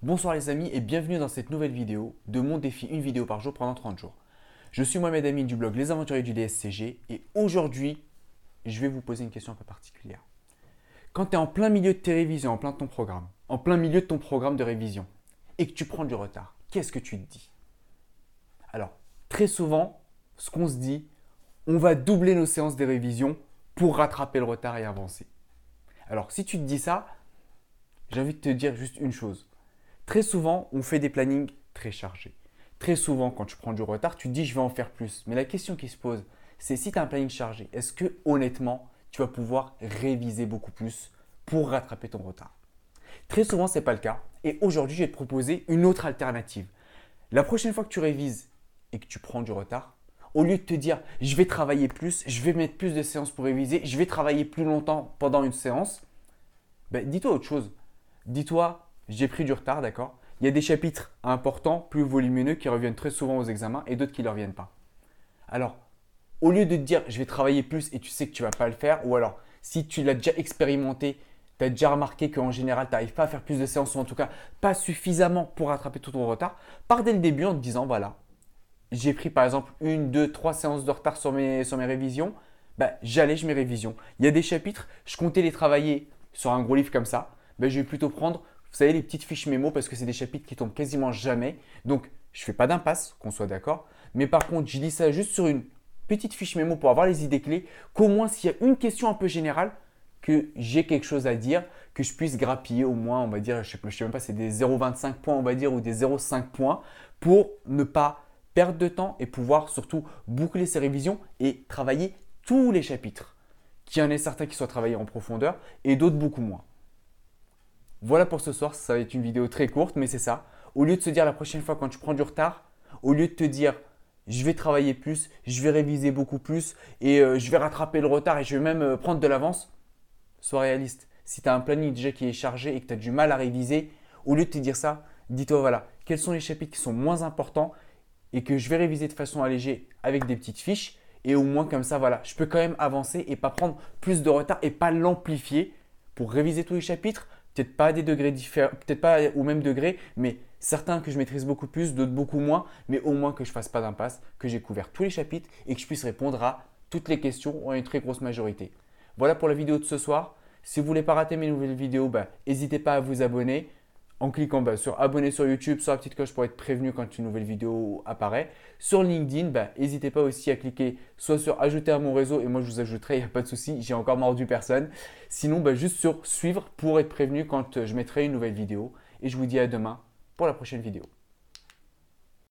Bonsoir les amis et bienvenue dans cette nouvelle vidéo de mon défi une vidéo par jour pendant 30 jours. Je suis Mohamed Amin du blog Les Aventuriers du DSCG et aujourd'hui, je vais vous poser une question un peu particulière. Quand tu es en plein milieu de tes révisions, en plein de ton programme, en plein milieu de ton programme de révision et que tu prends du retard, qu'est-ce que tu te dis? Alors, très souvent, ce qu'on se dit, on va doubler nos séances de révision pour rattraper le retard et avancer. Alors, si tu te dis ça, j'ai envie de te dire juste une chose. Très souvent, on fait des plannings très chargés. Très souvent, quand tu prends du retard, tu te dis je vais en faire plus. Mais la question qui se pose, c'est si tu as un planning chargé, est-ce que honnêtement, tu vas pouvoir réviser beaucoup plus pour rattraper ton retard? Très souvent, ce n'est pas le cas. Et aujourd'hui, je vais te proposer une autre alternative. La prochaine fois que tu révises et que tu prends du retard, au lieu de te dire je vais travailler plus, je vais mettre plus de séances pour réviser, je vais travailler plus longtemps pendant une séance, ben, dis-toi autre chose. Dis-toi, j'ai pris du retard, d'accord Il y a des chapitres importants, plus volumineux, qui reviennent très souvent aux examens et d'autres qui ne reviennent pas. Alors, au lieu de te dire je vais travailler plus et tu sais que tu ne vas pas le faire, ou alors si tu l'as déjà expérimenté, tu as déjà remarqué qu'en général, tu n'arrives pas à faire plus de séances, ou en tout cas pas suffisamment pour rattraper tout ton retard, pars dès le début en te disant voilà, j'ai pris par exemple une, deux, trois séances de retard sur mes, sur mes révisions, bah, j'allège mes révisions. Il y a des chapitres, je comptais les travailler sur un gros livre comme ça, bah, je vais plutôt prendre, vous savez, les petites fiches mémo parce que c'est des chapitres qui tombent quasiment jamais. Donc, je ne fais pas d'impasse, qu'on soit d'accord. Mais par contre, je lis ça juste sur une petite fiche mémo pour avoir les idées clés, qu'au moins s'il y a une question un peu générale, que j'ai quelque chose à dire, que je puisse grappiller au moins, on va dire, je ne sais, même pas, c'est des 0,25 points, on va dire, ou des 0,5 points, pour ne pas perdre de temps et pouvoir surtout boucler ses révisions et travailler tous les chapitres. Qu'il y en ait certains qui soient travaillés en profondeur et d'autres beaucoup moins. Voilà pour ce soir, ça va être une vidéo très courte, mais c'est ça. Au lieu de se dire la prochaine fois quand tu prends du retard, au lieu de te dire je vais travailler plus, je vais réviser beaucoup plus et euh, je vais rattraper le retard et je vais même euh, prendre de l'avance, sois réaliste. Si tu as un planning déjà qui est chargé et que tu as du mal à réviser, au lieu de te dire ça, dis-toi voilà, quels sont les chapitres qui sont moins importants et que je vais réviser de façon allégée avec des petites fiches et au moins comme ça voilà, je peux quand même avancer et pas prendre plus de retard et pas l'amplifier pour réviser tous les chapitres, peut-être pas à des degrés différents, peut-être pas au même degré, mais certains que je maîtrise beaucoup plus, d'autres beaucoup moins, mais au moins que je fasse pas d'impasse, que j'ai couvert tous les chapitres et que je puisse répondre à toutes les questions en une très grosse majorité. Voilà pour la vidéo de ce soir. Si vous voulez pas rater mes nouvelles vidéos, bah, n'hésitez pas à vous abonner en cliquant bah, sur abonner sur YouTube, sur la petite cloche pour être prévenu quand une nouvelle vidéo apparaît. Sur LinkedIn, bah, n'hésitez pas aussi à cliquer soit sur ajouter à mon réseau et moi je vous ajouterai, il n'y a pas de souci, j'ai encore mordu personne. Sinon, bah, juste sur suivre pour être prévenu quand euh, je mettrai une nouvelle vidéo. Et je vous dis à demain pour la prochaine vidéo.